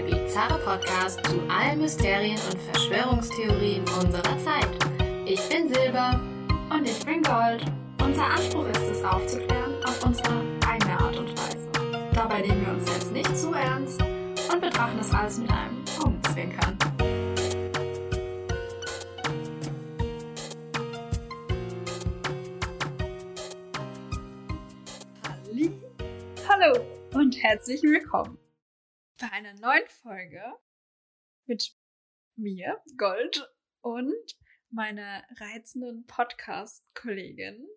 der bizarre Podcast zu allen Mysterien und Verschwörungstheorien unserer Zeit. Ich bin Silber. Und ich bin Gold. Unser Anspruch ist es, aufzuklären auf unsere eigene Art und Weise. Dabei nehmen wir uns selbst nicht zu ernst und betrachten das alles mit einem Augenzwinkern. Hallo und herzlich willkommen bei einer neuen Folge mit mir, Gold, und meiner reizenden Podcast-Kollegin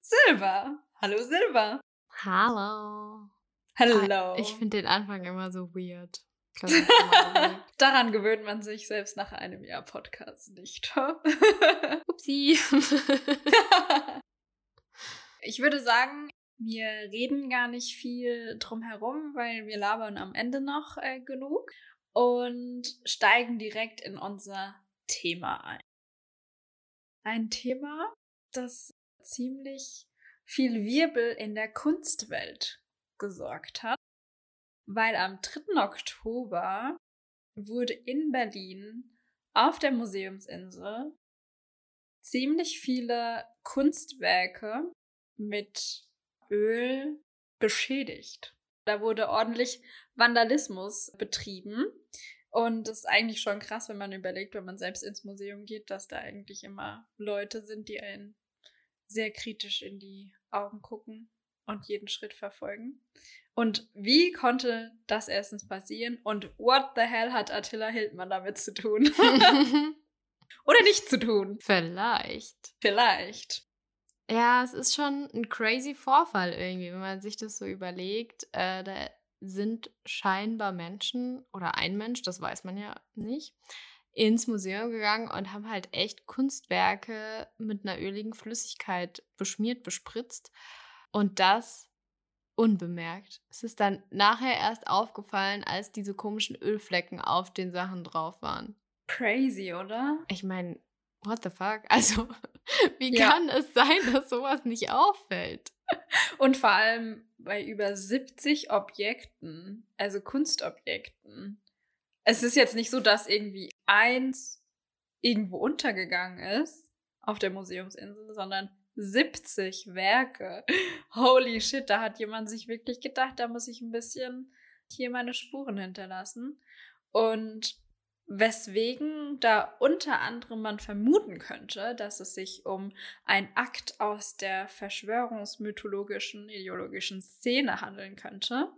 Silber. Hallo Silber. Hallo. Hallo. Ich finde den Anfang immer so weird. Glaub, Daran gewöhnt man sich selbst nach einem Jahr Podcast nicht. Upsi. ich würde sagen, wir reden gar nicht viel drum herum, weil wir labern am Ende noch äh, genug und steigen direkt in unser Thema ein. Ein Thema, das ziemlich viel Wirbel in der Kunstwelt gesorgt hat, weil am 3. Oktober wurde in Berlin auf der Museumsinsel ziemlich viele Kunstwerke mit Öl beschädigt. Da wurde ordentlich Vandalismus betrieben. Und das ist eigentlich schon krass, wenn man überlegt, wenn man selbst ins Museum geht, dass da eigentlich immer Leute sind, die einen sehr kritisch in die Augen gucken und jeden Schritt verfolgen. Und wie konnte das erstens passieren? Und what the hell hat Attila Hildmann damit zu tun? Oder nicht zu tun? Vielleicht. Vielleicht. Ja, es ist schon ein crazy Vorfall irgendwie, wenn man sich das so überlegt. Äh, da sind scheinbar Menschen oder ein Mensch, das weiß man ja nicht, ins Museum gegangen und haben halt echt Kunstwerke mit einer öligen Flüssigkeit beschmiert, bespritzt. Und das unbemerkt. Es ist dann nachher erst aufgefallen, als diese komischen Ölflecken auf den Sachen drauf waren. Crazy, oder? Ich meine, what the fuck? Also, wie Ja. kann es sein, dass sowas nicht auffällt? Und vor allem bei über 70 Objekten, also Kunstobjekten. Es ist jetzt nicht so, dass irgendwie eins irgendwo untergegangen ist auf der Museumsinsel, sondern 70 Werke. Holy shit, da hat jemand sich wirklich gedacht, da muss ich ein bisschen hier meine Spuren hinterlassen. Und weswegen da unter anderem man vermuten könnte, dass es sich um ein Akt aus der verschwörungsmythologischen, ideologischen Szene handeln könnte,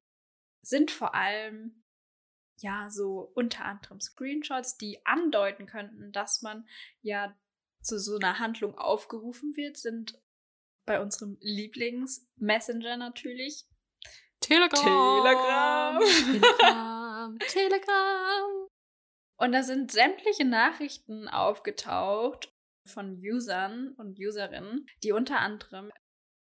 sind vor allem ja so unter anderem Screenshots, die andeuten könnten, dass man ja zu so einer Handlung aufgerufen wird, sind bei unserem Lieblings-Messenger natürlich Telegram. Telegram. Telegram. Und da sind sämtliche Nachrichten aufgetaucht von Usern und Userinnen, die unter anderem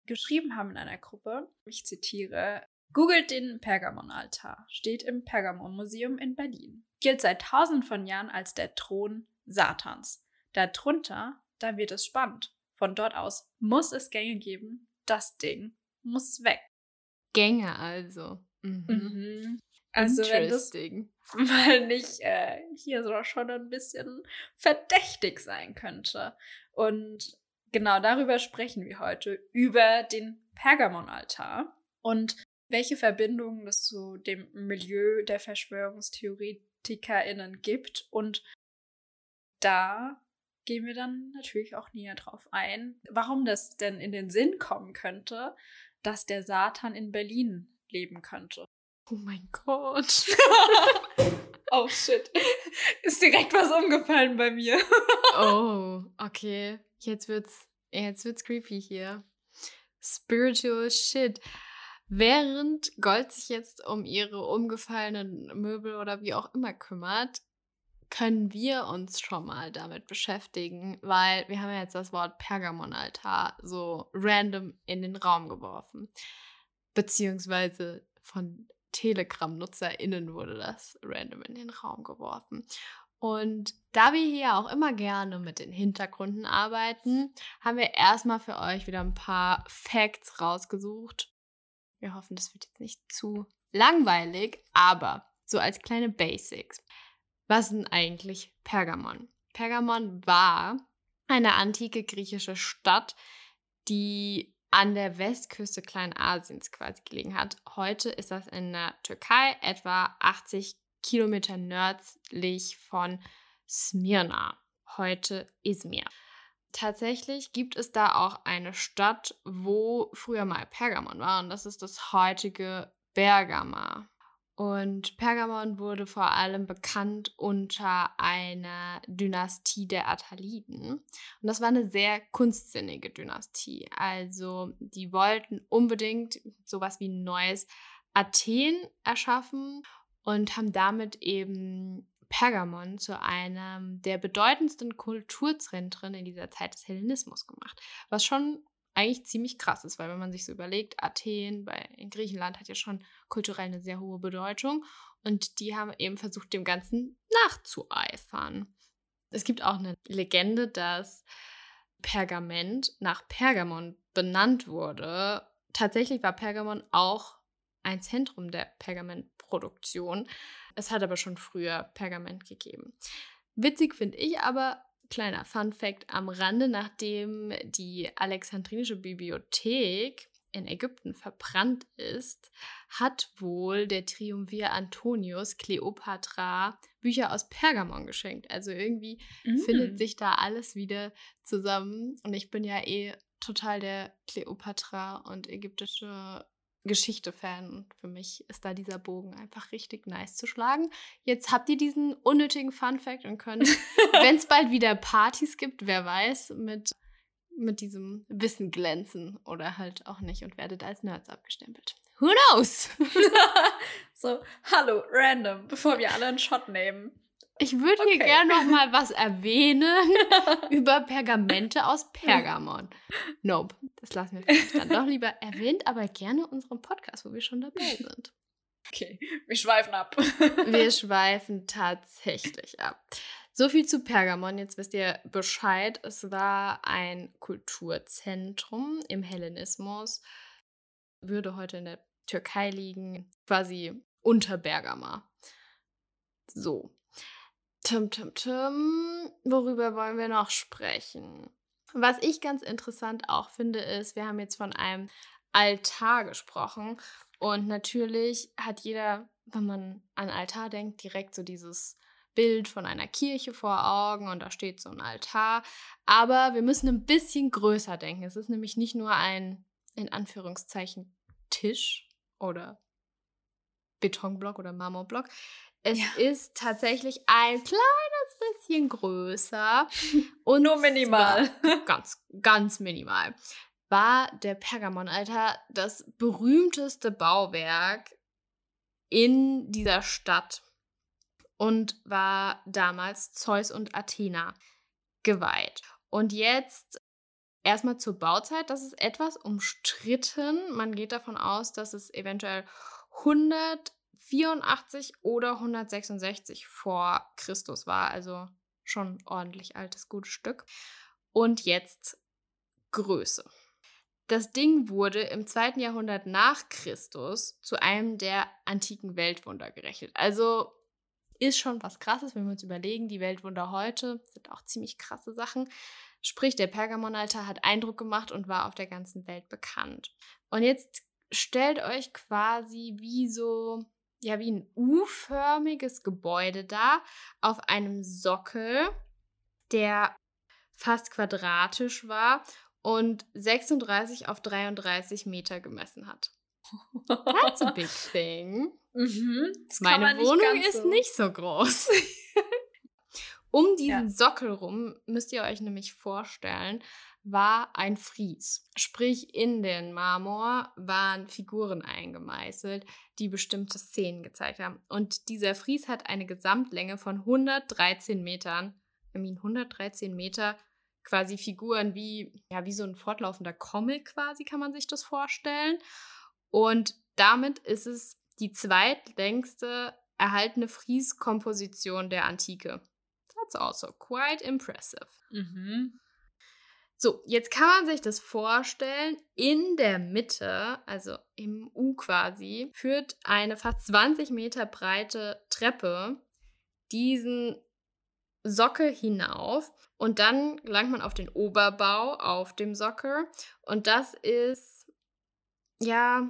geschrieben haben in einer Gruppe, ich zitiere, googelt den Pergamon-Altar, steht im Pergamon-Museum in Berlin, gilt seit tausend von Jahren als der Thron Satans. Darunter, da wird es spannend. Von dort aus muss es Gänge geben, das Ding muss weg. Gänge also. Mhm. Mhm. Also wenn das Interesting. mal nicht äh, hier so schon ein bisschen verdächtig sein könnte. Und genau darüber sprechen wir heute, über den Pergamon-Altar und welche Verbindungen es zu dem Milieu der VerschwörungstheoretikerInnen gibt. Und da gehen wir dann natürlich auch näher drauf ein, warum das denn in den Sinn kommen könnte, dass der Satan in Berlin leben könnte. Oh mein Gott. Oh shit. Ist direkt was umgefallen bei mir. Oh, okay. Jetzt wird's, jetzt wird's creepy hier. Spiritual shit. Während Gold sich jetzt um ihre umgefallenen Möbel oder wie auch immer kümmert, können wir uns schon mal damit beschäftigen, weil wir haben ja jetzt das Wort Pergamonaltar so random in den Raum geworfen. Beziehungsweise von Telegram-NutzerInnen wurde das random in den Raum geworfen. Und da wir hier auch immer gerne mit den Hintergründen arbeiten, haben wir erstmal für euch wieder ein paar Facts rausgesucht. Wir hoffen, das wird jetzt nicht zu langweilig, aber so als kleine Basics. Was denn eigentlich Pergamon? Pergamon war eine antike griechische Stadt, die an der Westküste Kleinasiens quasi gelegen hat. Heute ist das in der Türkei etwa 80 Kilometer nördlich von Smyrna, heute Izmir. Tatsächlich gibt es da auch eine Stadt, wo früher mal Pergamon war und das ist das heutige Bergama. Und Pergamon wurde vor allem bekannt unter einer Dynastie der Attaliden. Und das war eine sehr kunstsinnige Dynastie. Also die wollten unbedingt sowas wie ein neues Athen erschaffen und haben damit eben Pergamon zu einem der bedeutendsten Kulturzentren in dieser Zeit des Hellenismus gemacht. Was schon eigentlich ziemlich krass ist, weil wenn man sich so überlegt, Athen bei, in Griechenland hat ja schon kulturell eine sehr hohe Bedeutung und die haben eben versucht, dem Ganzen nachzueifern. Es gibt auch eine Legende, dass Pergament nach Pergamon benannt wurde. Tatsächlich war Pergamon auch ein Zentrum der Pergamentproduktion. Es hat aber schon früher Pergament gegeben. Witzig finde ich aber, Kleiner Fun fact am Rande, nachdem die Alexandrinische Bibliothek in Ägypten verbrannt ist, hat wohl der Triumvir Antonius Kleopatra Bücher aus Pergamon geschenkt. Also irgendwie mm. findet sich da alles wieder zusammen. Und ich bin ja eh total der Kleopatra und ägyptische Geschichte-Fan und für mich ist da dieser Bogen einfach richtig nice zu schlagen. Jetzt habt ihr diesen unnötigen Fun-Fact und könnt, wenn es bald wieder Partys gibt, wer weiß, mit, mit diesem Wissen glänzen oder halt auch nicht und werdet als Nerds abgestempelt. Who knows? so, hallo, random, bevor wir alle einen Shot nehmen. Ich würde okay. hier gerne noch mal was erwähnen über Pergamente aus Pergamon. Nope, das lassen wir vielleicht dann doch lieber erwähnt, aber gerne unseren Podcast, wo wir schon dabei sind. Okay, wir schweifen ab. wir schweifen tatsächlich ab. So viel zu Pergamon. Jetzt wisst ihr Bescheid. Es war ein Kulturzentrum im Hellenismus. Würde heute in der Türkei liegen, quasi unter Bergama. So. Tim, tim, tim. Worüber wollen wir noch sprechen? Was ich ganz interessant auch finde, ist, wir haben jetzt von einem Altar gesprochen. Und natürlich hat jeder, wenn man an Altar denkt, direkt so dieses Bild von einer Kirche vor Augen und da steht so ein Altar. Aber wir müssen ein bisschen größer denken. Es ist nämlich nicht nur ein, in Anführungszeichen, Tisch oder Betonblock oder Marmorblock. Es ja. ist tatsächlich ein kleines bisschen größer. Und Nur minimal. Ganz, ganz minimal. War der Pergamonaltar das berühmteste Bauwerk in dieser Stadt und war damals Zeus und Athena geweiht. Und jetzt erstmal zur Bauzeit, das ist etwas umstritten. Man geht davon aus, dass es eventuell 100 184 oder 166 vor Christus war, also schon ordentlich altes, gutes Stück. Und jetzt Größe. Das Ding wurde im zweiten Jahrhundert nach Christus zu einem der antiken Weltwunder gerechnet. Also ist schon was Krasses, wenn wir uns überlegen, die Weltwunder heute sind auch ziemlich krasse Sachen. Sprich, der Pergamonaltar hat Eindruck gemacht und war auf der ganzen Welt bekannt. Und jetzt stellt euch quasi wie so ja wie ein U-förmiges Gebäude da auf einem Sockel, der fast quadratisch war und 36 auf 33 Meter gemessen hat. That's a big thing. Mhm, Meine Wohnung ist so. nicht so groß. um diesen ja. Sockel rum müsst ihr euch nämlich vorstellen, war ein Fries. Sprich, in den Marmor waren Figuren eingemeißelt, die bestimmte Szenen gezeigt haben. Und dieser Fries hat eine Gesamtlänge von 113 Metern. I mean, 113 Meter quasi Figuren wie, ja, wie so ein fortlaufender Comic quasi, kann man sich das vorstellen. Und damit ist es die zweitlängste erhaltene Fries-Komposition der Antike. That's also quite impressive. Mhm. So, jetzt kann man sich das vorstellen. In der Mitte, also im U quasi, führt eine fast 20 Meter breite Treppe diesen Sockel hinauf und dann gelangt man auf den Oberbau auf dem Sockel und das ist ja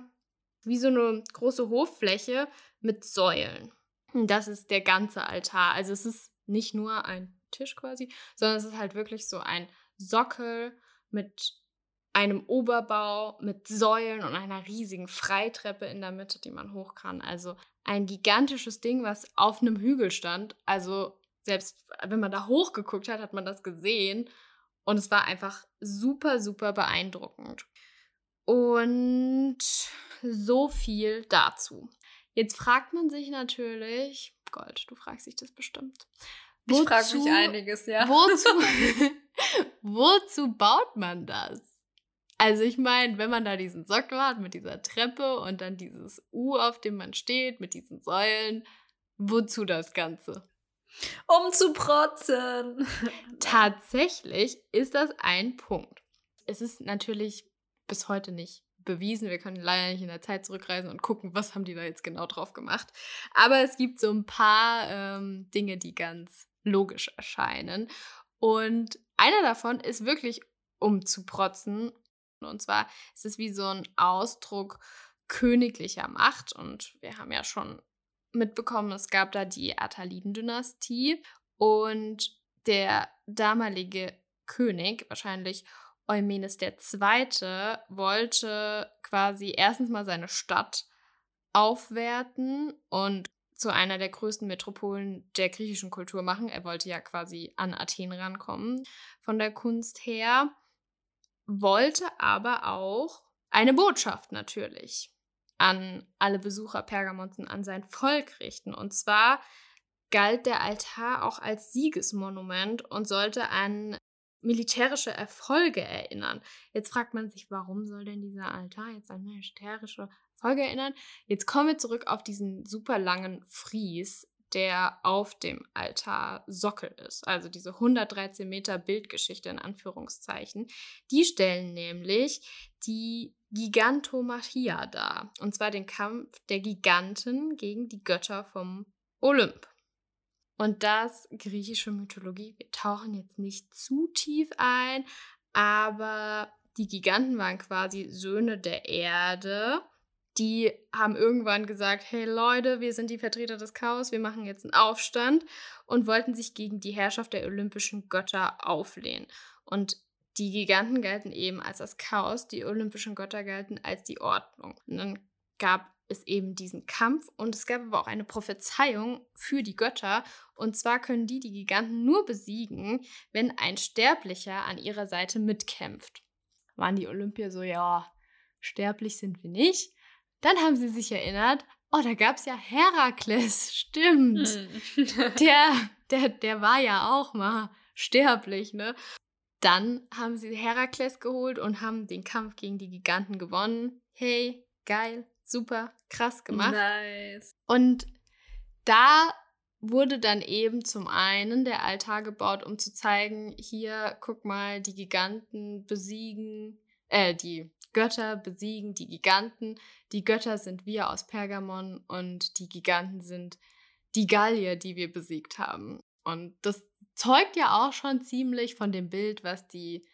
wie so eine große Hoffläche mit Säulen. Das ist der ganze Altar. Also es ist nicht nur ein Tisch quasi, sondern es ist halt wirklich so ein Sockel mit einem Oberbau mit Säulen und einer riesigen Freitreppe in der Mitte, die man hoch kann. Also ein gigantisches Ding, was auf einem Hügel stand. Also selbst wenn man da hochgeguckt hat, hat man das gesehen. Und es war einfach super, super beeindruckend. Und so viel dazu. Jetzt fragt man sich natürlich, Gold, du fragst dich das bestimmt. Wozu, ich frage mich einiges, ja. Wozu, wozu baut man das? Also ich meine, wenn man da diesen Sockel hat mit dieser Treppe und dann dieses U, auf dem man steht, mit diesen Säulen, wozu das Ganze? Um zu protzen. Tatsächlich ist das ein Punkt. Es ist natürlich bis heute nicht bewiesen. Wir können leider nicht in der Zeit zurückreisen und gucken, was haben die da jetzt genau drauf gemacht. Aber es gibt so ein paar ähm, Dinge, die ganz logisch erscheinen. Und einer davon ist wirklich um zu protzen. Und zwar ist es wie so ein Ausdruck königlicher Macht. Und wir haben ja schon mitbekommen, es gab da die Attaliden-Dynastie und der damalige König, wahrscheinlich Eumenes II., wollte quasi erstens mal seine Stadt aufwerten und zu einer der größten Metropolen der griechischen Kultur machen. Er wollte ja quasi an Athen rankommen von der Kunst her, wollte aber auch eine Botschaft natürlich an alle Besucher Pergamons und an sein Volk richten. Und zwar galt der Altar auch als Siegesmonument und sollte an militärische Erfolge erinnern. Jetzt fragt man sich, warum soll denn dieser Altar jetzt an militärische Erfolge erinnern? Jetzt kommen wir zurück auf diesen super langen Fries, der auf dem Altar Sockel ist. Also diese 113 Meter Bildgeschichte in Anführungszeichen. Die stellen nämlich die Gigantomachia dar. Und zwar den Kampf der Giganten gegen die Götter vom Olymp. Und das griechische Mythologie, wir tauchen jetzt nicht zu tief ein, aber die Giganten waren quasi Söhne der Erde. Die haben irgendwann gesagt, hey Leute, wir sind die Vertreter des Chaos, wir machen jetzt einen Aufstand und wollten sich gegen die Herrschaft der olympischen Götter auflehnen. Und die Giganten galten eben als das Chaos, die olympischen Götter galten als die Ordnung. Und dann gab es eben diesen Kampf und es gab aber auch eine Prophezeiung für die Götter. Und zwar können die die Giganten nur besiegen, wenn ein Sterblicher an ihrer Seite mitkämpft. Waren die Olympier so, ja, sterblich sind wir nicht. Dann haben sie sich erinnert, oh, da gab es ja Herakles, stimmt. Hm. der, der, der war ja auch mal sterblich, ne? Dann haben sie Herakles geholt und haben den Kampf gegen die Giganten gewonnen. Hey, geil, super, krass gemacht. Nice. Und da wurde dann eben zum einen der Altar gebaut, um zu zeigen, hier, guck mal, die Giganten besiegen, äh, die Götter besiegen die Giganten. Die Götter sind wir aus Pergamon und die Giganten sind die Gallier, die wir besiegt haben. Und das zeugt ja auch schon ziemlich von dem Bild, was die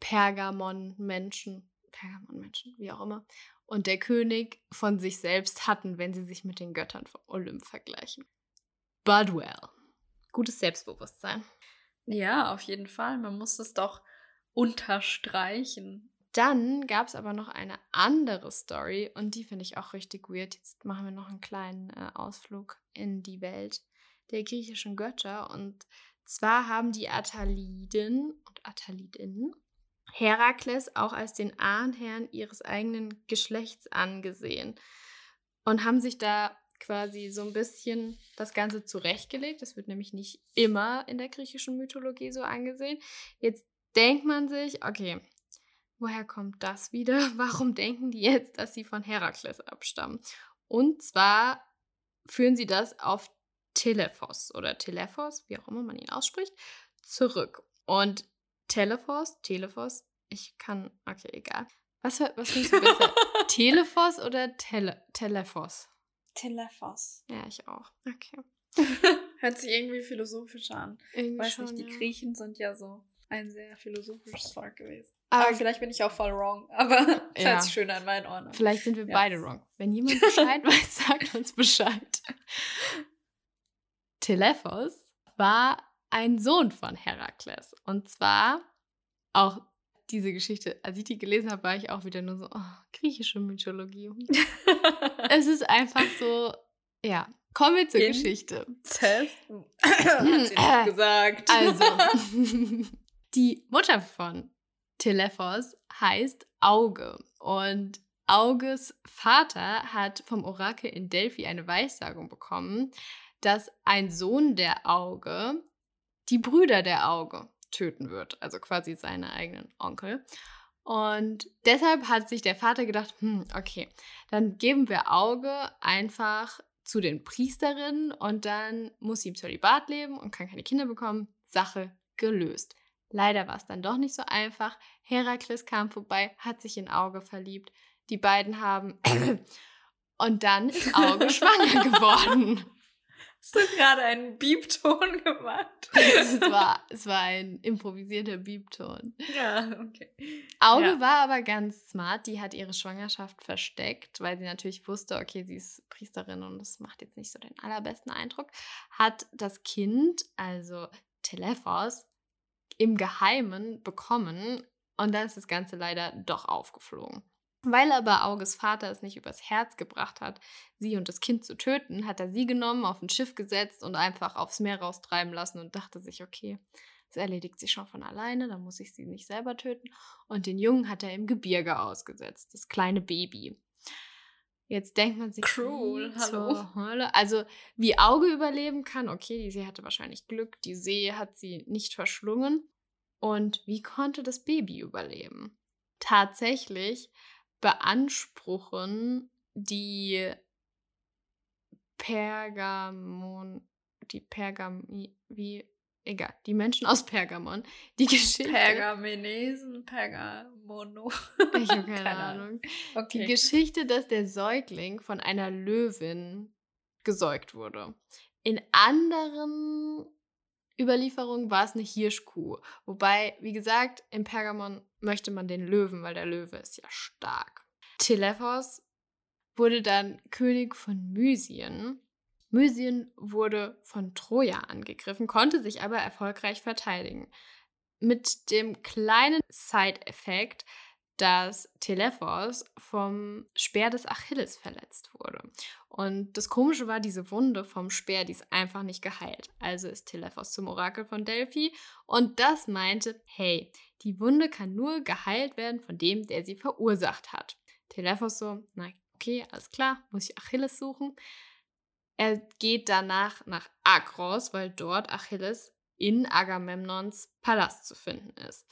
Pergamon-Menschen, Pergamon-Menschen, wie auch immer, und der König von sich selbst hatten, wenn sie sich mit den Göttern von Olymp vergleichen. But well. Gutes Selbstbewusstsein. Ja, auf jeden Fall. Man muss es doch unterstreichen. Dann gab es aber noch eine andere Story und die finde ich auch richtig weird. Jetzt machen wir noch einen kleinen äh, Ausflug in die Welt der griechischen Götter. Und zwar haben die Attaliden und Attalidinnen Herakles auch als den Ahnherrn ihres eigenen Geschlechts angesehen und haben sich da quasi so ein bisschen das Ganze zurechtgelegt. Das wird nämlich nicht immer in der griechischen Mythologie so angesehen. Jetzt denkt man sich, okay, woher kommt das wieder? Warum denken die jetzt, dass sie von Herakles abstammen? Und zwar führen sie das auf Telephos oder Telephos, wie auch immer man ihn ausspricht, zurück. Und Telephos, Telephos, ich kann, okay, egal. Was, was findest du besser? Telephos oder Tele, Telephos? Telephos. Ja, ich auch. Okay. Hört sich irgendwie philosophisch an. Irgendwie Weiß schon, nicht, die ja. Griechen sind ja so ein sehr philosophisches Volk gewesen. Aber Aber vielleicht bin ich auch voll wrong. Aber es Ja. hört sich schön an meinen Ohren. Vielleicht sind wir Ja. beide wrong. Wenn jemand Bescheid weiß, sagt uns Bescheid. Telephos war ein Sohn von Herakles. Und zwar auch diese Geschichte, als ich die gelesen habe, war ich auch wieder nur so, oh, griechische Mythologie. es ist einfach so, ja. Kommen wir zur In- Geschichte. Hat sie nicht gesagt. Also, die Mutter von Telephos heißt Auge. Und Auges Vater hat vom Orakel in Delphi eine Weissagung bekommen, dass ein Sohn der Auge die Brüder der Auge töten wird. Also quasi seine eigenen Onkel. Und deshalb hat sich der Vater gedacht, hm, okay, dann geben wir Auge einfach zu den Priesterinnen und dann muss sie im Zölibat leben und kann keine Kinder bekommen. Sache gelöst. Leider war es dann doch nicht so einfach. Herakles kam vorbei, hat sich in Auge verliebt. Die beiden haben. und dann ist Auge schwanger geworden. Hast du gerade einen Biebton gemacht? es, war, es war ein improvisierter Biebton. Ja, okay. Auge Ja. war aber ganz smart. Die hat ihre Schwangerschaft versteckt, weil sie natürlich wusste, okay, sie ist Priesterin und das macht jetzt nicht so den allerbesten Eindruck. Hat das Kind, also Telephos, im Geheimen bekommen und dann ist das Ganze leider doch aufgeflogen. Weil aber Auges Vater es nicht übers Herz gebracht hat, sie und das Kind zu töten, hat er sie genommen, auf ein Schiff gesetzt und einfach aufs Meer raustreiben lassen und dachte sich, okay, es erledigt sich schon von alleine, dann muss ich sie nicht selber töten. Und den Jungen hat er im Gebirge ausgesetzt, das kleine Baby. Jetzt denkt man sich, Cruel, wie hallo. Also, wie Auge überleben kann, okay, die See hatte wahrscheinlich Glück, die See hat sie nicht verschlungen. Und wie konnte das Baby überleben? Tatsächlich beanspruchen die Pergamon, die Pergami, wie, egal, die Menschen aus Pergamon, die Geschichte. Pergamenesen, Pergamono. Ich habe keine, Ahnung. Die Okay. Geschichte, dass der Säugling von einer Löwin gesäugt wurde. In anderen Überlieferungen war es eine Hirschkuh. Wobei, wie gesagt, in Pergamon möchte man den Löwen, weil der Löwe ist ja stark. Telephos wurde dann König von Mysien. Mysien wurde von Troja angegriffen, konnte sich aber erfolgreich verteidigen. Mit dem kleinen Side-Effekt, dass Telephos vom Speer des Achilles verletzt wurde. Und das Komische war, diese Wunde vom Speer, die ist einfach nicht geheilt. Also ist Telephos zum Orakel von Delphi und das meinte, hey, die Wunde kann nur geheilt werden von dem, der sie verursacht hat. Telephos so, na okay, alles klar, muss ich Achilles suchen. Er geht danach nach Akros, weil dort Achilles in Agamemnons Palast zu finden ist.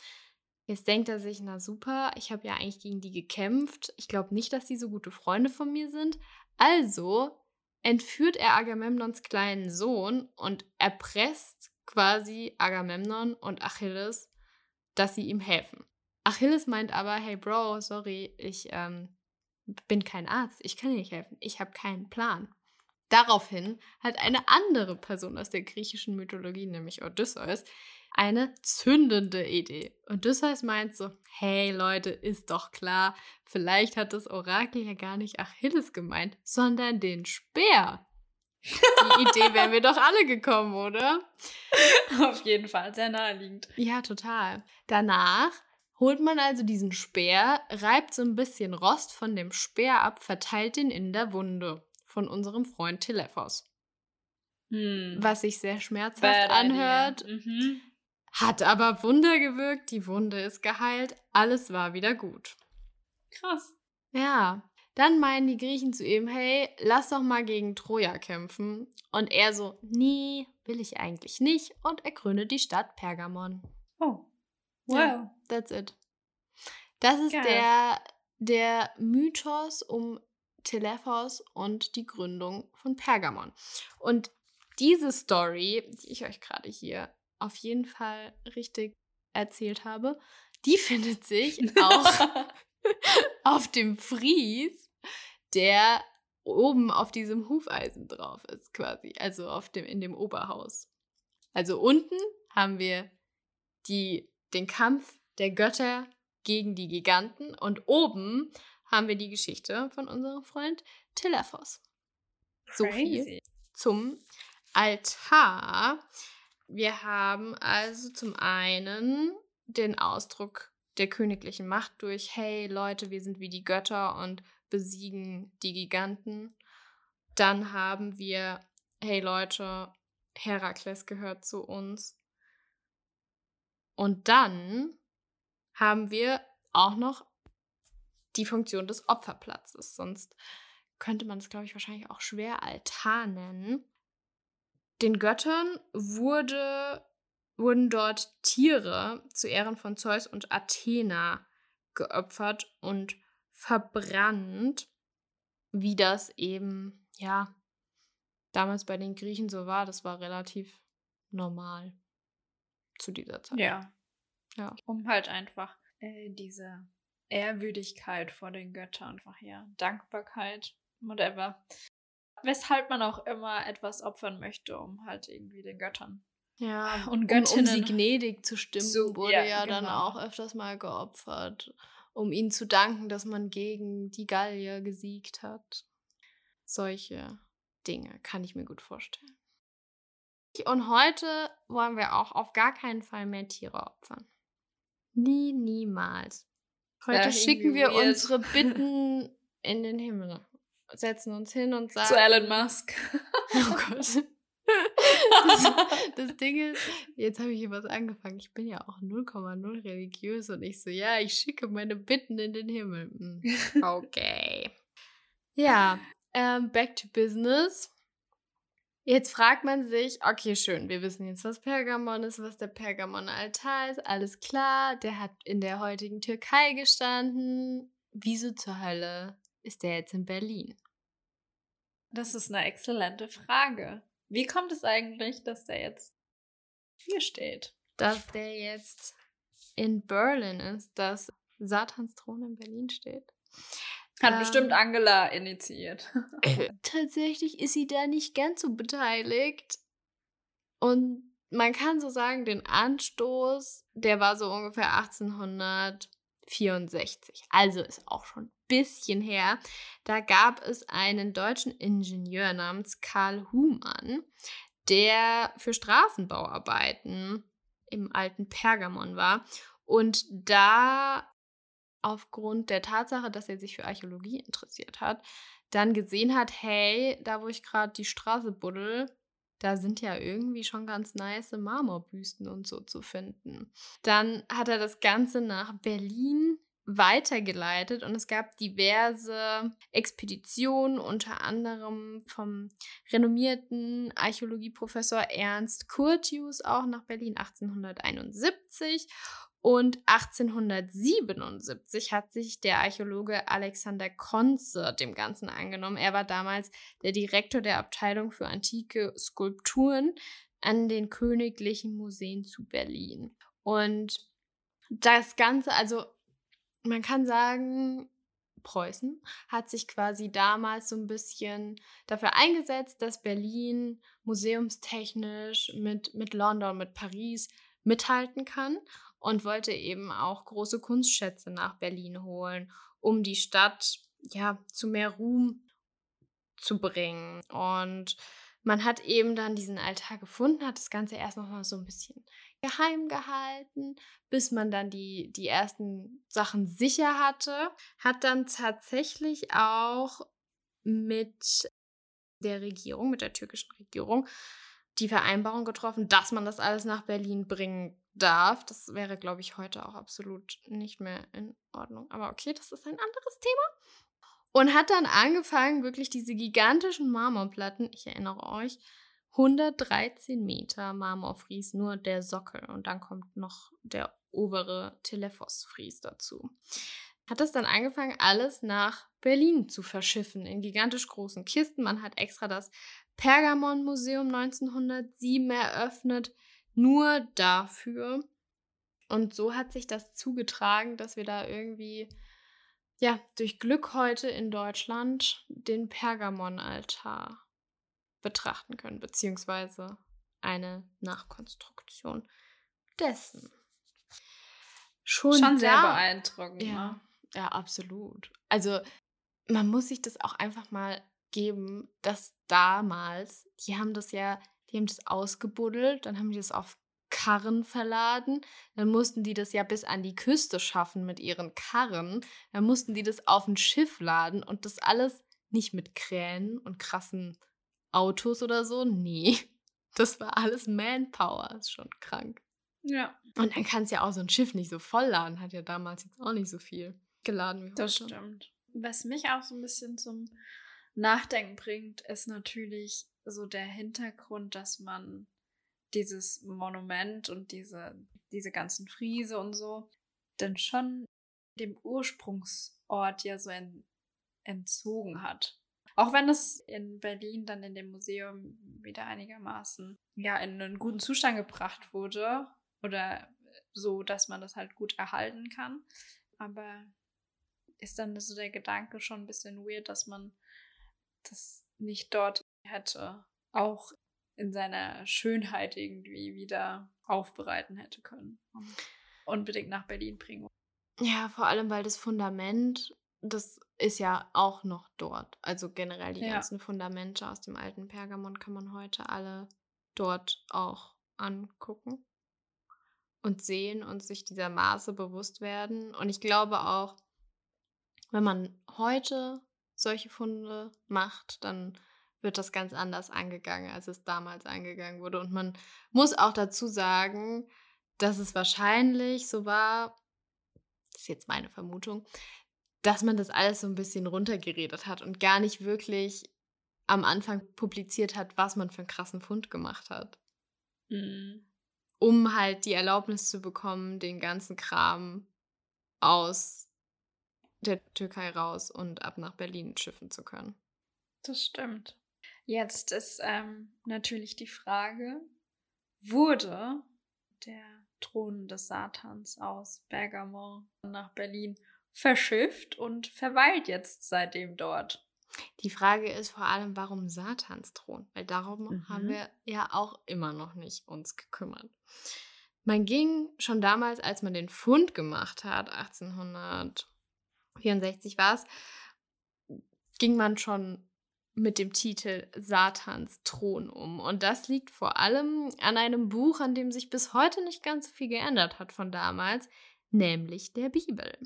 Jetzt denkt er sich, na super, ich habe ja eigentlich gegen die gekämpft. Ich glaube nicht, dass die so gute Freunde von mir sind. Also entführt er Agamemnons kleinen Sohn und erpresst quasi Agamemnon und Achilles, dass sie ihm helfen. Achilles meint aber, hey Bro, sorry, ich ähm, bin kein Arzt, ich kann dir nicht helfen, ich habe keinen Plan. Daraufhin hat eine andere Person aus der griechischen Mythologie, nämlich Odysseus, eine zündende Idee. Odysseus meint so, hey Leute, ist doch klar, vielleicht hat das Orakel ja gar nicht Achilles gemeint, sondern den Speer. Die Idee wären wir doch alle gekommen, oder? Auf jeden Fall, sehr naheliegend. Ja, total. Danach holt man also diesen Speer, reibt so ein bisschen Rost von dem Speer ab, verteilt ihn in der Wunde von unserem Freund Telephos. Hm. Was sich sehr schmerzhaft Bad anhört. Mhm. hat aber Wunder gewirkt, die Wunde ist geheilt, alles war wieder gut. Krass. Ja, dann meinen die Griechen zu ihm, hey, lass doch mal gegen Troja kämpfen. Und er so, nee, will ich eigentlich nicht. Und er gründet die Stadt Pergamon. Oh. Wow. Ja. That's it. Das ist Geil. der, der Mythos um Telephos und die Gründung von Pergamon. Und diese Story, die ich euch gerade hier auf jeden Fall richtig erzählt habe, die findet sich auch auf dem Fries, der oben auf diesem Hufeisen drauf ist, quasi. Also auf dem, in dem Oberhaus. Also unten haben wir die, den Kampf der Götter gegen die Giganten und oben haben wir die Geschichte von unserem Freund Telephos. So viel zum Altar. Wir haben also zum einen den Ausdruck der königlichen Macht durch, hey Leute, wir sind wie die Götter und besiegen die Giganten. Dann haben wir, hey Leute, Herakles gehört zu uns. Und dann haben wir auch noch die Funktion des Opferplatzes. Sonst könnte man es, glaube ich, wahrscheinlich auch schwer Altar nennen. Den Göttern wurde, wurden dort Tiere zu Ehren von Zeus und Athena geopfert und verbrannt, wie das eben, ja, damals bei den Griechen so war. Das war relativ normal zu dieser Zeit. Ja. Ja. Um halt einfach äh, diese Ehrwürdigkeit vor den Göttern, einfach ja, Dankbarkeit, whatever. Weshalb man auch immer etwas opfern möchte, um halt irgendwie den Göttern ja, und Göttinnen um, um sie gnädig zu stimmen, so, wurde ja, ja genau. dann auch öfters mal geopfert, um ihnen zu danken, dass man gegen die Gallier gesiegt hat. Solche Dinge kann ich mir gut vorstellen. Und heute wollen wir auch auf gar keinen Fall mehr Tiere opfern. Nie, niemals. Heute schicken wir weird. unsere Bitten in den Himmel. Setzen uns hin und sagen. Zu Elon Musk. oh Gott. Das, das, Ding ist, jetzt habe ich hier was angefangen. Ich bin ja auch 0,0 religiös und ich so, ja, ich schicke meine Bitten in den Himmel. Hm, okay. ja, ähm, back to business. Jetzt fragt man sich, okay, schön, wir wissen jetzt, was Pergamon ist, was der Pergamon-Altar ist, alles klar, der hat in der heutigen Türkei gestanden. Wieso zur Hölle ist der jetzt in Berlin? Das ist eine exzellente Frage. Wie kommt es eigentlich, dass der jetzt hier steht? Dass der jetzt in Berlin ist, dass Satans Thron in Berlin steht. Hat ähm, bestimmt Angela initiiert. tatsächlich ist sie da nicht ganz so beteiligt. Und man kann so sagen, den Anstoß, der war so ungefähr 1864. Also ist auch schon ein bisschen her. Da gab es einen deutschen Ingenieur namens Karl Humann, der für Straßenbauarbeiten im alten Pergamon war. Und da aufgrund der Tatsache, dass er sich für Archäologie interessiert hat, dann gesehen hat, hey, da wo ich gerade die Straße buddel, da sind ja irgendwie schon ganz nice Marmorbüsten und so zu finden. Dann hat er das Ganze nach Berlin weitergeleitet und es gab diverse Expeditionen, unter anderem vom renommierten Archäologieprofessor Ernst Curtius auch nach Berlin 1871 und 1877 hat sich der Archäologe Alexander Konze dem Ganzen angenommen. Er war damals der Direktor der Abteilung für antike Skulpturen an den Königlichen Museen zu Berlin. Und das Ganze, also man kann sagen, Preußen hat sich quasi damals so ein bisschen dafür eingesetzt, dass Berlin museumstechnisch mit, mit London, mit Paris mithalten kann und wollte eben auch große Kunstschätze nach Berlin holen, um die Stadt ja zu mehr Ruhm zu bringen. Und man hat eben dann diesen Altar gefunden, hat das Ganze erst noch mal so ein bisschen geheim gehalten, bis man dann die, die ersten Sachen sicher hatte. Hat dann tatsächlich auch mit der Regierung, mit der türkischen Regierung, die Vereinbarung getroffen, dass man das alles nach Berlin bringen darf. Das wäre, glaube ich, heute auch absolut nicht mehr in Ordnung. Aber okay, das ist ein anderes Thema. Und hat dann angefangen, wirklich diese gigantischen Marmorplatten, ich erinnere euch, 113 Meter Marmorfries, nur der Sockel. Und dann kommt noch der obere Telephosfries dazu. Hat es dann angefangen, alles nach Berlin zu verschiffen in gigantisch großen Kisten. Man hat extra das Pergamon-Museum 1907 eröffnet nur dafür. Und so hat sich das zugetragen, dass wir da irgendwie, ja, durch Glück heute in Deutschland den Pergamonaltar betrachten können, beziehungsweise eine Nachkonstruktion dessen. Schon, Schon sehr da, beeindruckend. Ja, ne? ja, absolut. Also man muss sich das auch einfach mal geben, dass damals, die haben das ja, die haben das ausgebuddelt, dann haben die das auf Karren verladen, dann mussten die das ja bis an die Küste schaffen mit ihren Karren, dann mussten die das auf ein Schiff laden und das alles nicht mit Kränen und krassen Autos oder so, nee, das war alles Manpower, ist schon krank. Ja. Und dann kann es ja auch so ein Schiff nicht so voll laden, hat ja damals jetzt auch nicht so viel geladen wie heute. Das stimmt. Was mich auch so ein bisschen zum Nachdenken bringt, ist natürlich so der Hintergrund, dass man dieses Monument und diese, diese ganzen Friese und so dann schon dem Ursprungsort ja so ent, entzogen hat. Auch wenn es in Berlin dann in dem Museum wieder einigermaßen ja in einen guten Zustand gebracht wurde oder so, dass man das halt gut erhalten kann. Aber ist dann so der Gedanke schon ein bisschen weird, dass man das nicht dort hätte auch in seiner Schönheit irgendwie wieder aufbereiten hätte können unbedingt nach Berlin bringen. Ja, vor allem, weil das Fundament, das ist ja auch noch dort. Also generell die ja. ganzen Fundamente aus dem alten Pergamon kann man heute alle dort auch angucken und sehen und sich dieser Maße bewusst werden. Und ich glaube auch, wenn man heute solche Funde macht, dann wird das ganz anders angegangen, als es damals angegangen wurde. Und man muss auch dazu sagen, dass es wahrscheinlich so war, das ist jetzt meine Vermutung, dass man das alles so ein bisschen runtergeredet hat und gar nicht wirklich am Anfang publiziert hat, was man für einen krassen Fund gemacht hat. Mhm. Um halt die Erlaubnis zu bekommen, den ganzen Kram aus der Türkei raus und ab nach Berlin schiffen zu können. Das stimmt. Jetzt ist ähm, natürlich die Frage, wurde der Thron des Satans aus Bergamo nach Berlin verschifft und verweilt jetzt seitdem dort? Die Frage ist vor allem, warum Satans Thron? Weil darum mhm. haben wir ja auch immer noch nicht uns gekümmert. Man ging schon damals, als man den Fund gemacht hat, 1864 war es, ging man schon mit dem Titel Satans Thron um. Und das liegt vor allem an einem Buch, an dem sich bis heute nicht ganz so viel geändert hat von damals, nämlich der Bibel.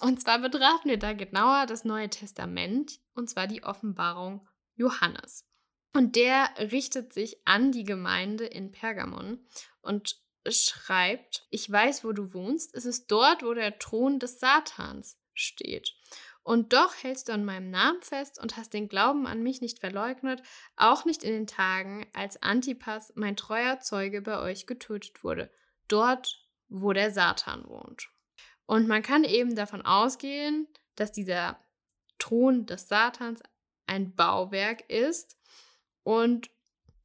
und zwar betrachten wir da genauer das Neue Testament, und zwar die Offenbarung Johannes. Und der richtet sich an die Gemeinde in Pergamon und schreibt, ich weiß, wo du wohnst, es ist dort, wo der Thron des Satans steht. Und doch hältst du an meinem Namen fest und hast den Glauben an mich nicht verleugnet, auch nicht in den Tagen, als Antipas, mein treuer Zeuge, bei euch getötet wurde, dort, wo der Satan wohnt. Und man kann eben davon ausgehen, dass dieser Thron des Satans ein Bauwerk ist. Und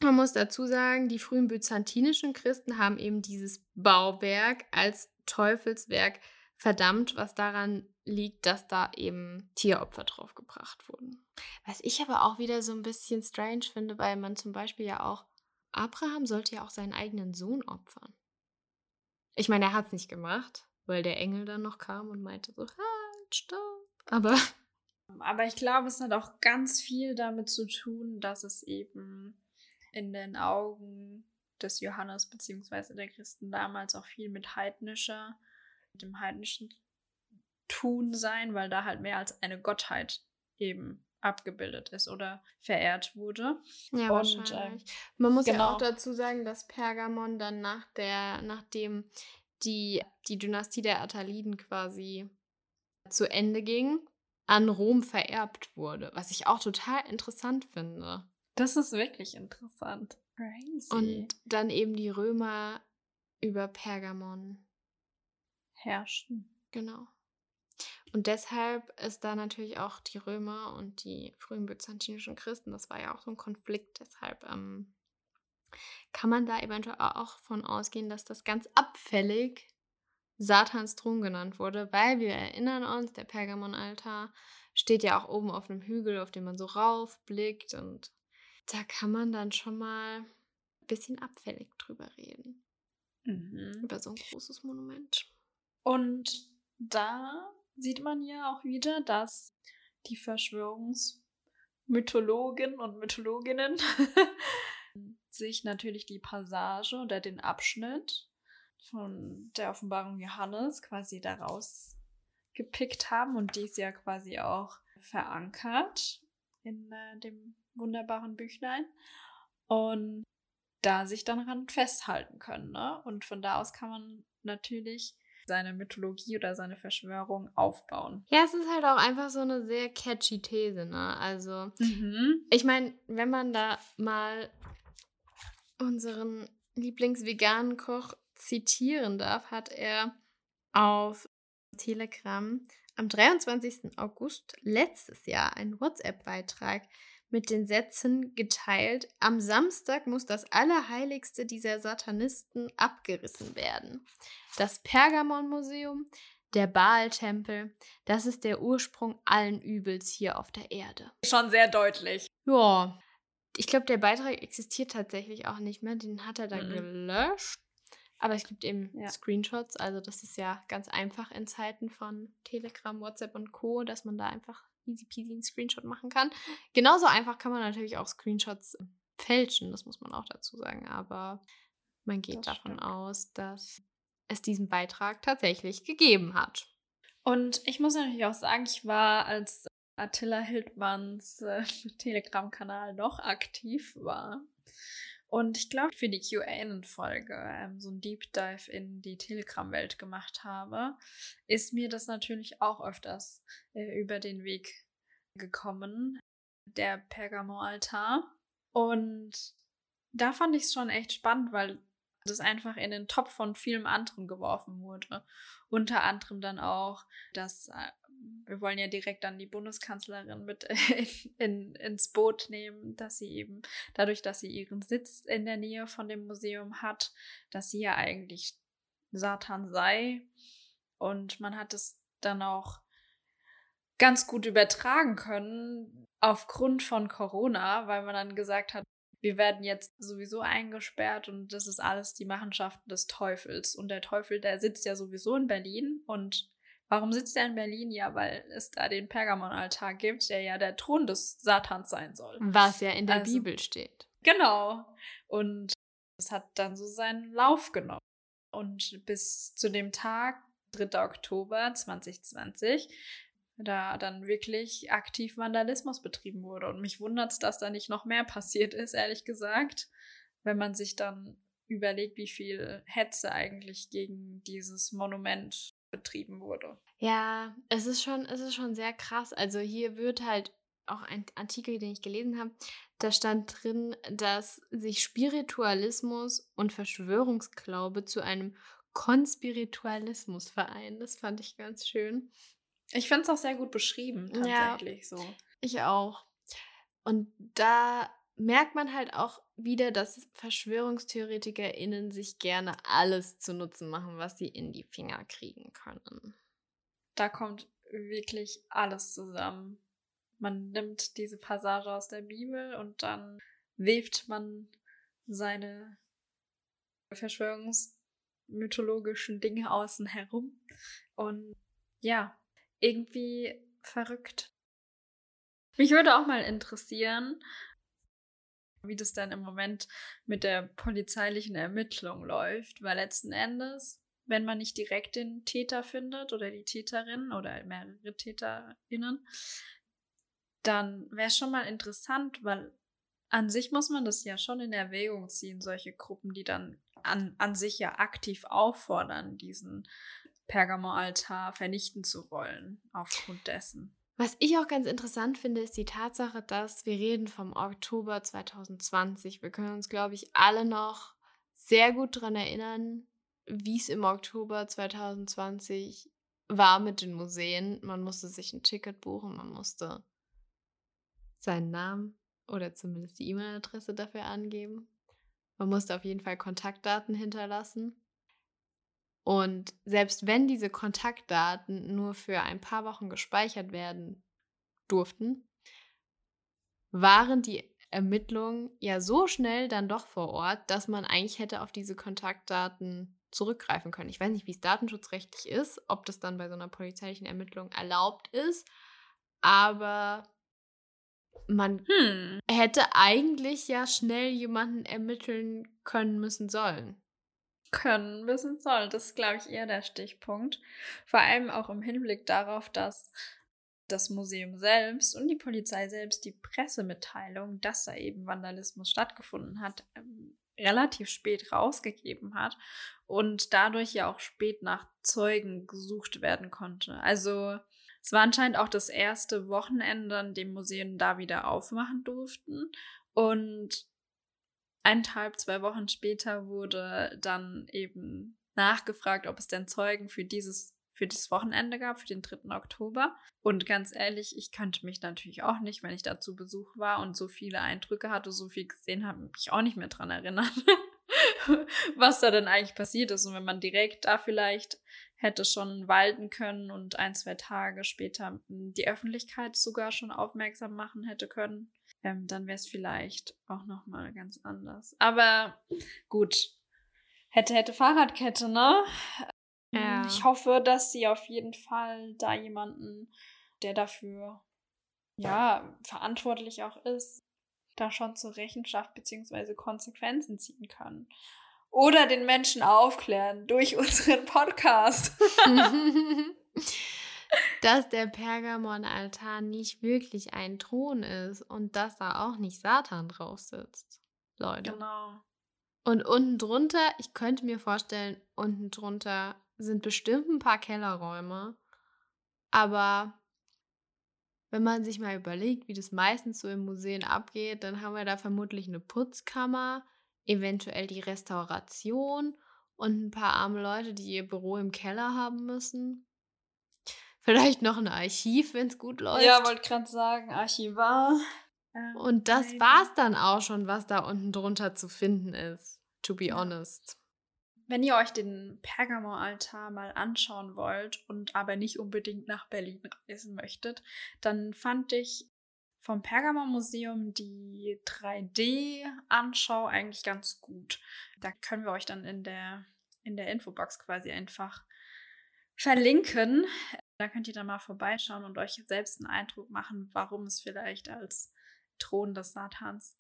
man muss dazu sagen, die frühen byzantinischen Christen haben eben dieses Bauwerk als Teufelswerk verdammt, was daran liegt, dass da eben Tieropfer draufgebracht wurden. Was ich aber auch wieder so ein bisschen strange finde, weil man zum Beispiel ja auch, Abraham sollte ja auch seinen eigenen Sohn opfern. Ich meine, er hat es nicht gemacht, weil der Engel dann noch kam und meinte so, halt, stopp. Aber. Aber ich glaube, es hat auch ganz viel damit zu tun, dass es eben in den Augen des Johannes bzw. der Christen damals auch viel mit heidnischer, mit dem heidnischen Tun sein, weil da halt mehr als eine Gottheit eben abgebildet ist oder verehrt wurde. Ja, und, äh, Man muss genau. ja auch dazu sagen, dass Pergamon dann nach der, nachdem die, die Dynastie der Attaliden quasi zu Ende ging, an Rom vererbt wurde, was ich auch total interessant finde. Das ist wirklich interessant. Crazy. Und dann eben die Römer über Pergamon herrschten. Genau. Und deshalb ist da natürlich auch die Römer und die frühen byzantinischen Christen, das war ja auch so ein Konflikt, deshalb ähm, kann man da eventuell auch von ausgehen, dass das ganz abfällig Satans Thron genannt wurde, weil wir erinnern uns, der Pergamonaltar steht ja auch oben auf einem Hügel, auf dem man so raufblickt und da kann man dann schon mal ein bisschen abfällig drüber reden. Mhm. Über so ein großes Monument. Und da sieht man ja auch wieder, dass die Verschwörungsmythologen und Mythologinnen sich natürlich die Passage oder den Abschnitt von der Offenbarung Johannes quasi daraus gepickt haben und dies ja quasi auch verankert in äh, dem wunderbaren Büchlein und da sich dann daran festhalten können. Ne? Und von da aus kann man natürlich seine Mythologie oder seine Verschwörung aufbauen. Ja, es ist halt auch einfach so eine sehr catchy These, ne? Also, mhm. ich meine, wenn man da mal unseren Lieblingsveganen Koch zitieren darf, hat er auf Telegram am 23. August letztes Jahr einen WhatsApp-Beitrag mit den Sätzen geteilt, am Samstag muss das Allerheiligste dieser Satanisten abgerissen werden. Das Pergamon-Museum, der Baal-Tempel, das ist der Ursprung allen Übels hier auf der Erde. Schon sehr deutlich. Ja. Ich glaube, der Beitrag existiert tatsächlich auch nicht mehr. Den hat er dann mhm. gelöscht. Aber es gibt eben ja. Screenshots, also das ist ja ganz einfach in Zeiten von Telegram, WhatsApp und Co., dass man da einfach easy peasy einen Screenshot machen kann. Genauso einfach kann man natürlich auch Screenshots fälschen, das muss man auch dazu sagen, aber man geht das davon stimmt. aus, dass es diesen Beitrag tatsächlich gegeben hat. Und ich muss natürlich auch sagen, ich war als Attila Hildmanns äh, Telegram-Kanal noch aktiv war, und ich glaube, für die QA-Folge ähm, so ein Deep Dive in die Telegram-Welt gemacht habe, ist mir das natürlich auch öfters äh, über den Weg gekommen, der Pergamon-Altar. Und da fand ich es schon echt spannend, weil das einfach in den Topf von vielem anderen geworfen wurde. Unter anderem dann auch, dass äh, wir wollen ja direkt dann die Bundeskanzlerin mit in, in, ins Boot nehmen, dass sie eben dadurch, dass sie ihren Sitz in der Nähe von dem Museum hat, dass sie ja eigentlich Satan sei. Und man hat es dann auch ganz gut übertragen können aufgrund von Corona, weil man dann gesagt hat, wir werden jetzt sowieso eingesperrt und das ist alles die Machenschaften des Teufels. Und der Teufel, der sitzt ja sowieso in Berlin und Warum sitzt er in Berlin? Ja, weil es da den Pergamonaltar gibt, der ja der Thron des Satans sein soll. Was ja in der also, Bibel steht. Genau. Und es hat dann so seinen Lauf genommen. Und bis zu dem Tag, 3. Oktober 2020, da dann wirklich aktiv Vandalismus betrieben wurde. Und mich wundert es, dass da nicht noch mehr passiert ist, ehrlich gesagt, wenn man sich dann überlegt, wie viel Hetze eigentlich gegen dieses Monument betrieben wurde. Ja, es ist schon, es ist schon sehr krass. Also hier wird halt auch ein Artikel, den ich gelesen habe, da stand drin, dass sich Spiritualismus und Verschwörungsglaube zu einem Konspiritualismus vereinen. Das fand ich ganz schön. Ich finde es auch sehr gut beschrieben, tatsächlich ja, so. Ich auch. Und da merkt man halt auch wieder, dass VerschwörungstheoretikerInnen sich gerne alles zu Nutzen machen, was sie in die Finger kriegen können. Da kommt wirklich alles zusammen. Man nimmt diese Passage aus der Bibel und dann webt man seine verschwörungsmythologischen Dinge außen herum. Und ja, irgendwie verrückt. Mich würde auch mal interessieren, wie das dann im Moment mit der polizeilichen Ermittlung läuft, weil letzten Endes, wenn man nicht direkt den Täter findet oder die Täterin oder mehrere TäterInnen, dann wäre es schon mal interessant, weil an sich muss man das ja schon in Erwägung ziehen, solche Gruppen, die dann an, an sich ja aktiv auffordern, diesen Pergamon-Altar vernichten zu wollen, aufgrund dessen. Was ich auch ganz interessant finde, ist die Tatsache, dass wir reden vom Oktober 2020. Wir können uns, glaube ich, alle noch sehr gut daran erinnern, wie es im Oktober 2020 war mit den Museen. Man musste sich ein Ticket buchen, man musste seinen Namen oder zumindest die E-Mail-Adresse dafür angeben. Man musste auf jeden Fall Kontaktdaten hinterlassen. Und selbst wenn diese Kontaktdaten nur für ein paar Wochen gespeichert werden durften, waren die Ermittlungen ja so schnell dann doch vor Ort, dass man eigentlich hätte auf diese Kontaktdaten zurückgreifen können. Ich weiß nicht, wie es datenschutzrechtlich ist, ob das dann bei so einer polizeilichen Ermittlung erlaubt ist, aber man hm. hätte eigentlich ja schnell jemanden ermitteln können müssen sollen. Können müssen soll, das ist, glaube ich, eher der Stichpunkt. Vor allem auch im Hinblick darauf, dass das Museum selbst und die Polizei selbst die Pressemitteilung, dass da eben Vandalismus stattgefunden hat, ähm, relativ spät rausgegeben hat und dadurch ja auch spät nach Zeugen gesucht werden konnte. Also es war anscheinend auch das erste Wochenende, an dem Museen da wieder aufmachen durften. Und eineinhalb, zwei Wochen später wurde dann eben nachgefragt, ob es denn Zeugen für dieses für dieses Wochenende gab, für den 3. Oktober. Und ganz ehrlich, ich könnte mich natürlich auch nicht, wenn ich da zu Besuch war und so viele Eindrücke hatte, so viel gesehen habe, mich auch nicht mehr dran erinnern, was da denn eigentlich passiert ist. Und wenn man direkt da vielleicht hätte schon walten können und ein, zwei Tage später die Öffentlichkeit sogar schon aufmerksam machen hätte können, ähm, dann wäre es vielleicht auch nochmal ganz anders. Aber gut, hätte, hätte Fahrradkette, ne? Ja. Ich hoffe, dass sie auf jeden Fall da jemanden, der dafür ja verantwortlich auch ist, da schon zur Rechenschaft bzw. Konsequenzen ziehen können. Oder den Menschen aufklären durch unseren Podcast. dass der Pergamon-Altar nicht wirklich ein Thron ist und dass da auch nicht Satan drauf sitzt. Leute. Genau. Und unten drunter, ich könnte mir vorstellen, unten drunter sind bestimmt ein paar Kellerräume. Aber wenn man sich mal überlegt, wie das meistens so im Museen abgeht, dann haben wir da vermutlich eine Putzkammer, eventuell die Restauration und ein paar arme Leute, die ihr Büro im Keller haben müssen. Vielleicht noch ein Archiv, wenn es gut läuft. Ja, wollte gerade sagen, Archivar. Ähm, und das war's dann auch schon, was da unten drunter zu finden ist, to be honest. Wenn ihr euch den Pergamon-Altar mal anschauen wollt und aber nicht unbedingt nach Berlin reisen möchtet, dann fand ich vom Pergamon-Museum die 3D-Anschau eigentlich ganz gut. Da können wir euch dann in der, in der Infobox quasi einfach verlinken. Da könnt ihr dann mal vorbeischauen und euch selbst einen Eindruck machen, warum es vielleicht als Thron des Satans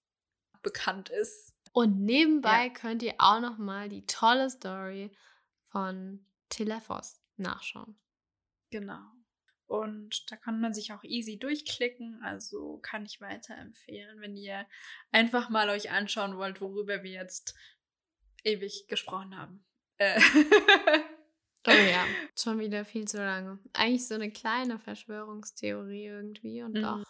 bekannt ist. Und nebenbei ja. könnt ihr auch noch mal die tolle Story von Telephos nachschauen. Genau. Und da kann man sich auch easy durchklicken. Also kann ich weiterempfehlen, wenn ihr einfach mal euch anschauen wollt, worüber wir jetzt ewig gesprochen haben. Äh. oh ja, schon wieder viel zu lange. Eigentlich so eine kleine Verschwörungstheorie irgendwie und mhm. doch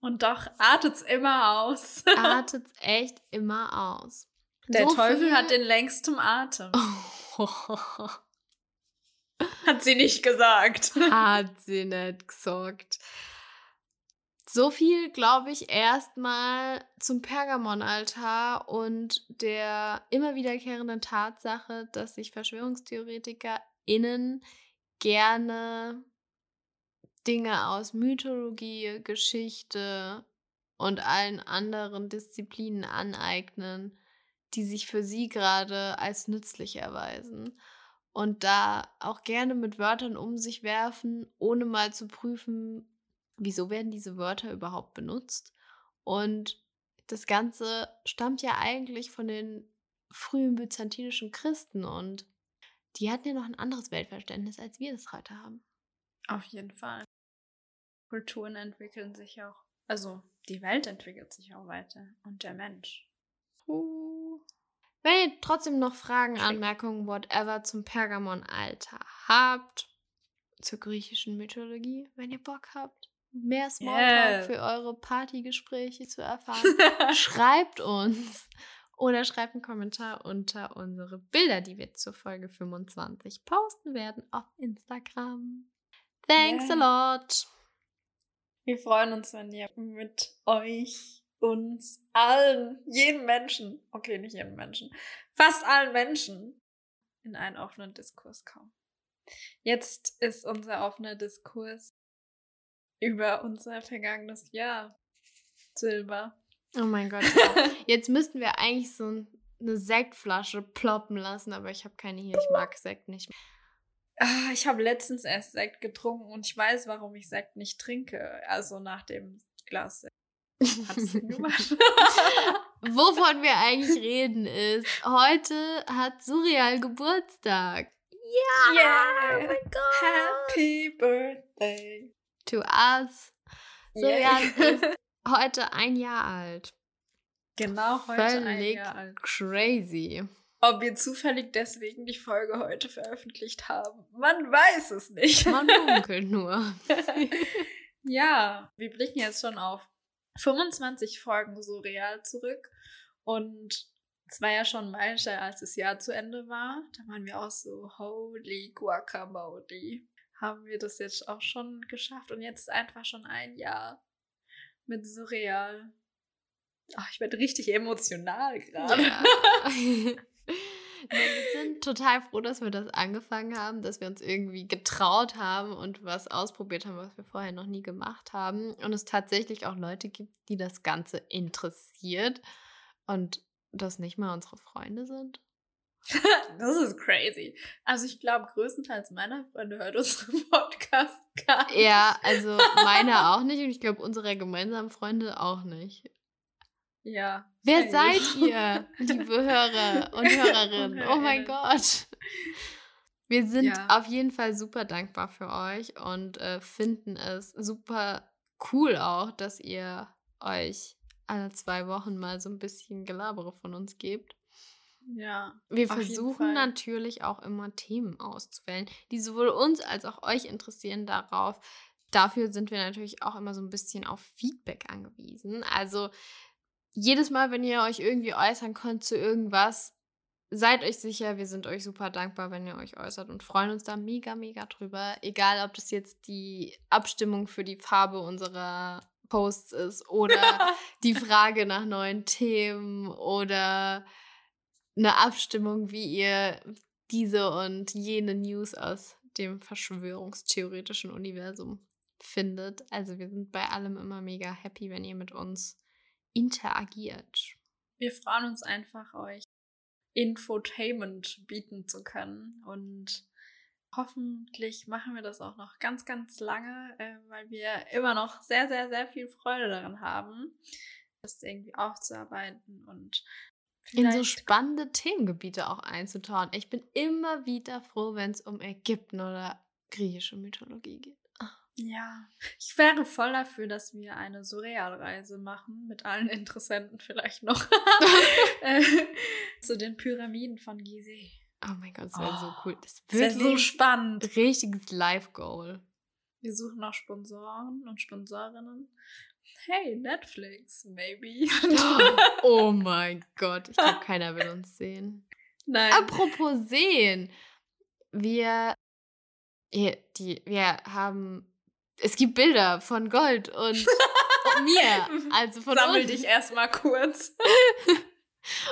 und doch artet's immer aus. artet's echt immer aus. Der so Teufel viel... hat den längsten Atem. Hat sie nicht gesagt. Hat sie nicht gesagt. So viel, glaube ich, erstmal zum Pergamonaltar und der immer wiederkehrenden Tatsache, dass sich VerschwörungstheoretikerInnen gerne Dinge aus Mythologie, Geschichte und allen anderen Disziplinen aneignen, die sich für sie gerade als nützlich erweisen. Und da auch gerne mit Wörtern um sich werfen, ohne mal zu prüfen, wieso werden diese Wörter überhaupt benutzt. Und das Ganze stammt ja eigentlich von den frühen byzantinischen Christen und die hatten ja noch ein anderes Weltverständnis, als wir das heute haben. Auf jeden Fall. Kulturen entwickeln sich auch, also die Welt entwickelt sich auch weiter und der Mensch. Uh. Wenn ihr trotzdem noch Fragen. Anmerkungen, whatever zum Pergamon-Alter habt, zur griechischen Mythologie, wenn ihr Bock habt, mehr Smalltalk yeah. für eure Partygespräche zu erfahren, schreibt uns oder schreibt einen Kommentar unter unsere Bilder, die wir zur Folge 25 posten werden auf Instagram. Thanks yeah. a lot. Wir freuen uns, wenn ihr mit euch uns allen, jeden Menschen, okay, nicht jeden Menschen, fast allen Menschen in einen offenen Diskurs kommen. Jetzt ist unser offener Diskurs über unser vergangenes Jahr. Silber. Oh mein Gott. Jetzt müssten wir eigentlich so eine Sektflasche ploppen lassen, aber ich habe keine hier. Ich mag Sekt nicht. Ah, ich habe letztens erst Sekt getrunken und ich weiß, warum ich Sekt nicht trinke. Also nach dem Glas Sekt. Wovon wir eigentlich reden ist, heute hat Surreal Geburtstag. Ja! Yeah. Oh mein Gott! Happy Birthday! To us. Surreal yeah. ist heute ein Jahr alt. Genau heute Völlig ein Jahr alt. Crazy. Ob wir zufällig deswegen die Folge heute veröffentlicht haben, man weiß es nicht. Man munkelt nur. ja, wir blicken jetzt schon auf 25 Folgen so real zurück und es war ja schon Meilenstein, als das Jahr zu Ende war. Da waren wir auch so, holy guacamole. Haben wir das jetzt auch schon geschafft und jetzt einfach schon ein Jahr mit Surreal. Ach, ich werde richtig emotional gerade. Ja. wir sind total froh, dass wir das angefangen haben, dass wir uns irgendwie getraut haben und was ausprobiert haben, was wir vorher noch nie gemacht haben. Und es tatsächlich auch Leute gibt, die das Ganze interessiert und das nicht mal unsere Freunde sind. das ist crazy. Also ich glaube, größtenteils meiner Freunde hört unseren Podcast gar nicht. Ja, also meine auch nicht und ich glaube unsere gemeinsamen Freunde auch nicht. Ja. Wer seid ihr, liebe Hörer und Hörerinnen? oh mein Gott. Wir sind ja. auf jeden Fall super dankbar für euch und äh, finden es super cool auch, dass ihr euch alle zwei Wochen mal so ein bisschen Gelabere von uns gebt. Ja. Wir versuchen natürlich auch immer Themen auszuwählen, die sowohl uns als auch euch interessieren darauf. Dafür sind wir natürlich auch immer so ein bisschen auf Feedback angewiesen. Also jedes Mal, wenn ihr euch irgendwie äußern könnt zu irgendwas, seid euch sicher, wir sind euch super dankbar, wenn ihr euch äußert und freuen uns da mega, mega drüber. Egal, ob das jetzt die Abstimmung für die Farbe unserer Posts ist oder die Frage nach neuen Themen oder eine Abstimmung, wie ihr diese und jene News aus dem verschwörungstheoretischen Universum findet. Also wir sind bei allem immer mega happy, wenn ihr mit uns interagiert. Wir freuen uns einfach, euch Infotainment bieten zu können und hoffentlich machen wir das auch noch ganz, ganz lange, äh, weil wir immer noch sehr, sehr, sehr viel Freude daran haben, das irgendwie aufzuarbeiten und in so spannende Themengebiete auch einzutauchen. Ich bin immer wieder froh, wenn es um Ägypten oder griechische Mythologie geht. Ja, ich wäre voll dafür, dass wir eine Surrealreise machen, mit allen Interessenten vielleicht noch, äh, zu den Pyramiden von Gizeh. Oh mein Gott, das wäre oh, so cool. Das, das wäre so spannend. Richtiges Live-Goal. Wir suchen noch Sponsoren und Sponsorinnen. Hey, Netflix, maybe. oh mein Gott, ich glaube, keiner will uns sehen. Nein. Apropos sehen. Wir, die, wir haben es gibt Bilder von Gold und mir. Also von Sammel uns. dich erstmal kurz.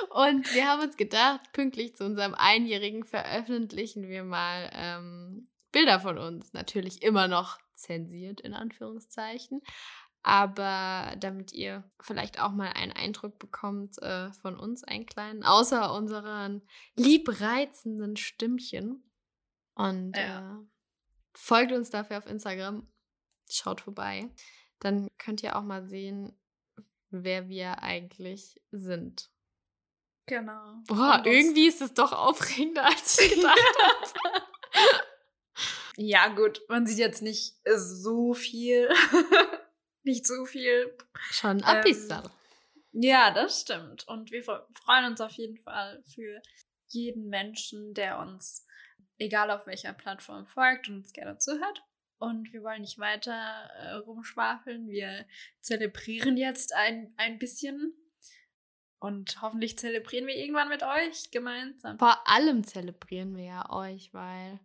und wir haben uns gedacht, pünktlich zu unserem Einjährigen veröffentlichen wir mal ähm, Bilder von uns. Natürlich immer noch zensiert, in Anführungszeichen. Aber damit ihr vielleicht auch mal einen Eindruck bekommt äh, von uns, einen kleinen, außer unseren liebreizenden Stimmchen. Und ja. äh, folgt uns dafür auf Instagram schaut vorbei. Dann könnt ihr auch mal sehen, wer wir eigentlich sind. Genau. Boah, irgendwie ist es doch aufregender, als ich gedacht habe. ja, gut, man sieht jetzt nicht so viel. Nicht so viel. Schon ein ähm, Ja, das stimmt. Und wir freuen uns auf jeden Fall für jeden Menschen, der uns, egal auf welcher Plattform folgt und uns gerne zuhört. Und wir wollen nicht weiter äh, rumschwafeln. Wir zelebrieren jetzt ein, ein bisschen. Und hoffentlich zelebrieren wir irgendwann mit euch gemeinsam. Vor allem zelebrieren wir ja euch, weil.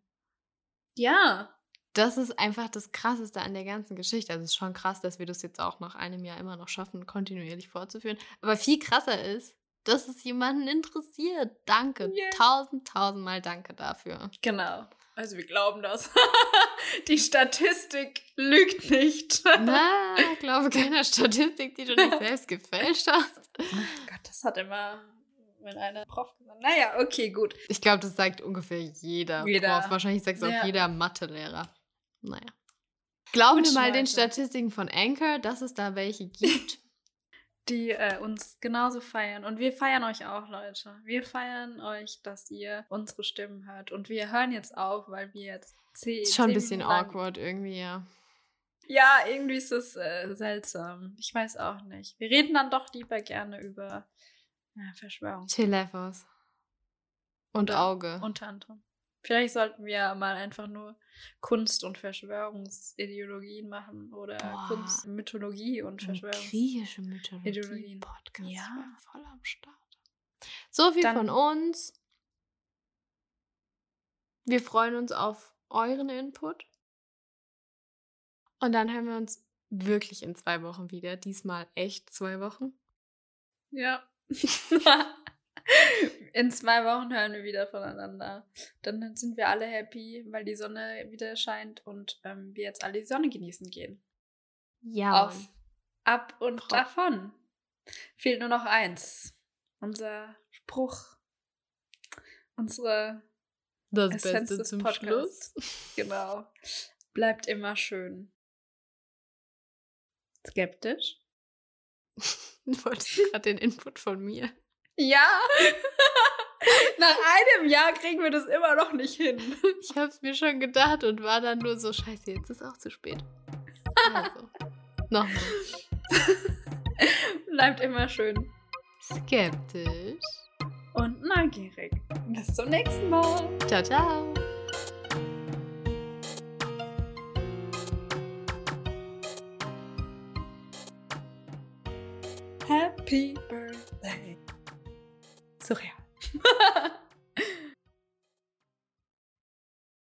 Ja. Das ist einfach das Krasseste an der ganzen Geschichte. Also es ist schon krass, dass wir das jetzt auch nach einem Jahr immer noch schaffen, kontinuierlich fortzuführen. Aber viel krasser ist, dass es jemanden interessiert. Danke. Yeah. Tausend, tausendmal danke dafür. Genau. Also wir glauben das. Die Statistik lügt nicht. Na, ich glaube keiner Statistik, die du nicht selbst gefälscht hast. Gott, das hat immer mit einer Prof gesagt. Naja, okay, gut. Ich glaube, das sagt ungefähr jeder, Jeder. Prof. Wahrscheinlich sagt es auch Ja. jeder Mathelehrer. Naja. Glauben mal den. Statistiken von Anchor, dass es da welche gibt. Die äh, uns genauso feiern. Und wir feiern euch auch, Leute. Wir feiern euch, dass ihr unsere Stimmen hört. Und wir hören jetzt auf, weil wir jetzt zehn. Ist schon ein bisschen awkward irgendwie, ja. Ja, irgendwie ist es äh, seltsam. Ich weiß auch nicht. Wir reden dann doch lieber gerne über ja, Verschwörung. Telefos. Und Auge. Unter anderem. Vielleicht sollten wir mal einfach nur Kunst und Verschwörungsideologien machen oder Boah. Kunst, Mythologie und Ein Verschwörungs. griechische Mythologie Ideologien. Podcast. Ja. Voll am Start. So viel Dann- von uns. Wir freuen uns auf euren Input. Und dann hören wir uns wirklich in zwei Wochen wieder. Diesmal echt zwei Wochen. Ja. In zwei Wochen hören wir wieder voneinander. Dann sind wir alle happy, weil die Sonne wieder scheint und ähm, wir jetzt alle die Sonne genießen gehen. Ja. Auf, ab und Frau- davon. Fehlt nur noch eins. Unser Spruch. Unsere, Das Essenz Beste des zum Podcasts. Schluss. genau. Bleibt immer schön. Skeptisch? Du wolltest gerade den Input von mir. Ja. Nach einem Jahr kriegen wir das immer noch nicht hin. Ich hab's mir schon gedacht und war dann nur so, scheiße, jetzt ist auch zu spät. Also, nochmal. Bleibt immer schön Skeptisch. und neugierig. Bis zum nächsten Mal. Ciao, ciao. Happy Birthday. Surreal.